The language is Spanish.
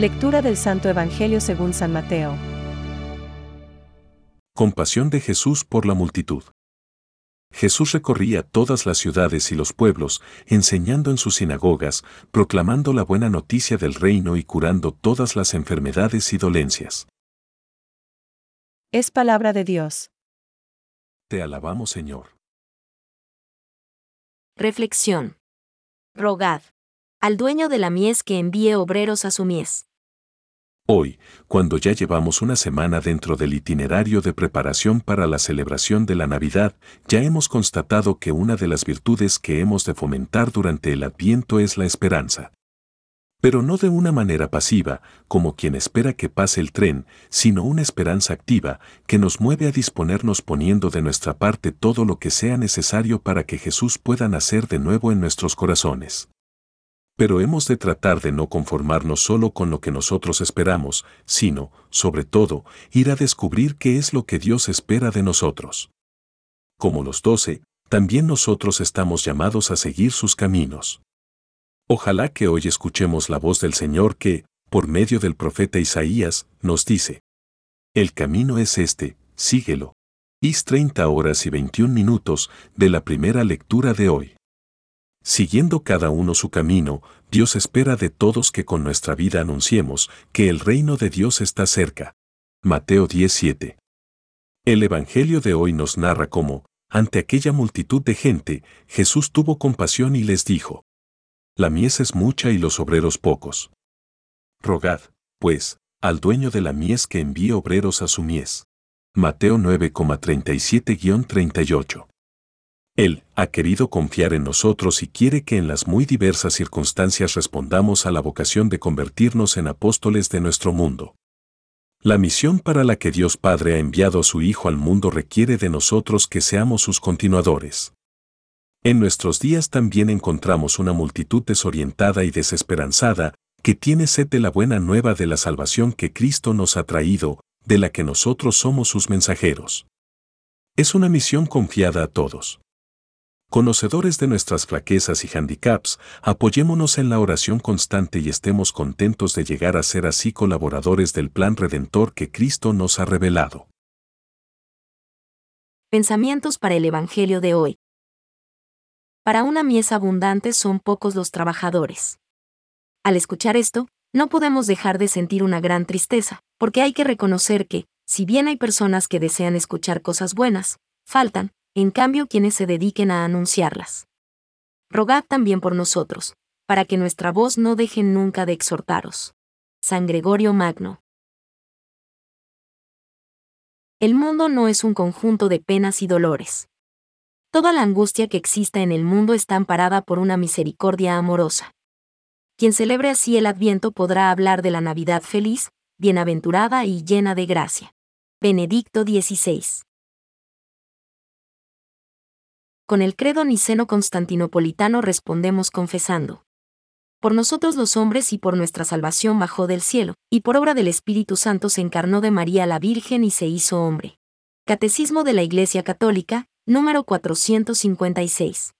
Lectura del Santo Evangelio según San Mateo. Compasión de Jesús por la multitud. Jesús recorría todas las ciudades y los pueblos, enseñando en sus sinagogas, proclamando la buena noticia del reino y curando todas las enfermedades y dolencias. Es palabra de Dios. Te alabamos, Señor. Reflexión. Rogad. Al dueño de la mies que envíe obreros a su mies. Hoy, cuando ya llevamos una semana dentro del itinerario de preparación para la celebración de la Navidad, ya hemos constatado que una de las virtudes que hemos de fomentar durante el Adviento es la esperanza. Pero no de una manera pasiva, como quien espera que pase el tren, sino una esperanza activa, que nos mueve a disponernos poniendo de nuestra parte todo lo que sea necesario para que Jesús pueda nacer de nuevo en nuestros corazones. Pero hemos de tratar de no conformarnos solo con lo que nosotros esperamos, sino, sobre todo, ir a descubrir qué es lo que Dios espera de nosotros. Como los doce, también nosotros estamos llamados a seguir sus caminos. Ojalá que hoy escuchemos la voz del Señor que, por medio del profeta Isaías, nos dice, El camino es este, síguelo. Is 30 horas y 21 minutos de la primera lectura de hoy. Siguiendo cada uno su camino, Dios espera de todos que con nuestra vida anunciemos que el reino de Dios está cerca. Mateo 17. El Evangelio de hoy nos narra cómo, ante aquella multitud de gente, Jesús tuvo compasión y les dijo, la mies es mucha y los obreros pocos. Rogad, pues, al dueño de la mies que envíe obreros a su mies. Mateo 9,37-38. Él ha querido confiar en nosotros y quiere que en las muy diversas circunstancias respondamos a la vocación de convertirnos en apóstoles de nuestro mundo. La misión para la que Dios Padre ha enviado a su Hijo al mundo requiere de nosotros que seamos sus continuadores. En nuestros días también encontramos una multitud desorientada y desesperanzada, que tiene sed de la buena nueva de la salvación que Cristo nos ha traído, de la que nosotros somos sus mensajeros. Es una misión confiada a todos. Conocedores de nuestras flaquezas y handicaps, apoyémonos en la oración constante y estemos contentos de llegar a ser así colaboradores del plan redentor que Cristo nos ha revelado. Pensamientos para el Evangelio de hoy. Para una mies abundante son pocos los trabajadores. Al escuchar esto, no podemos dejar de sentir una gran tristeza, porque hay que reconocer que, si bien hay personas que desean escuchar cosas buenas, faltan, en cambio, quienes se dediquen a anunciarlas. Rogad también por nosotros, para que nuestra voz no deje nunca de exhortaros. San Gregorio Magno. El mundo no es un conjunto de penas y dolores. Toda la angustia que exista en el mundo está amparada por una misericordia amorosa. Quien celebre así el Adviento podrá hablar de la Navidad feliz, bienaventurada y llena de gracia. Benedicto XVI. Con el credo niceno constantinopolitano respondemos confesando. Por nosotros los hombres y por nuestra salvación bajó del cielo, y por obra del Espíritu Santo se encarnó de María la Virgen y se hizo hombre. Catecismo de la Iglesia Católica, número 456.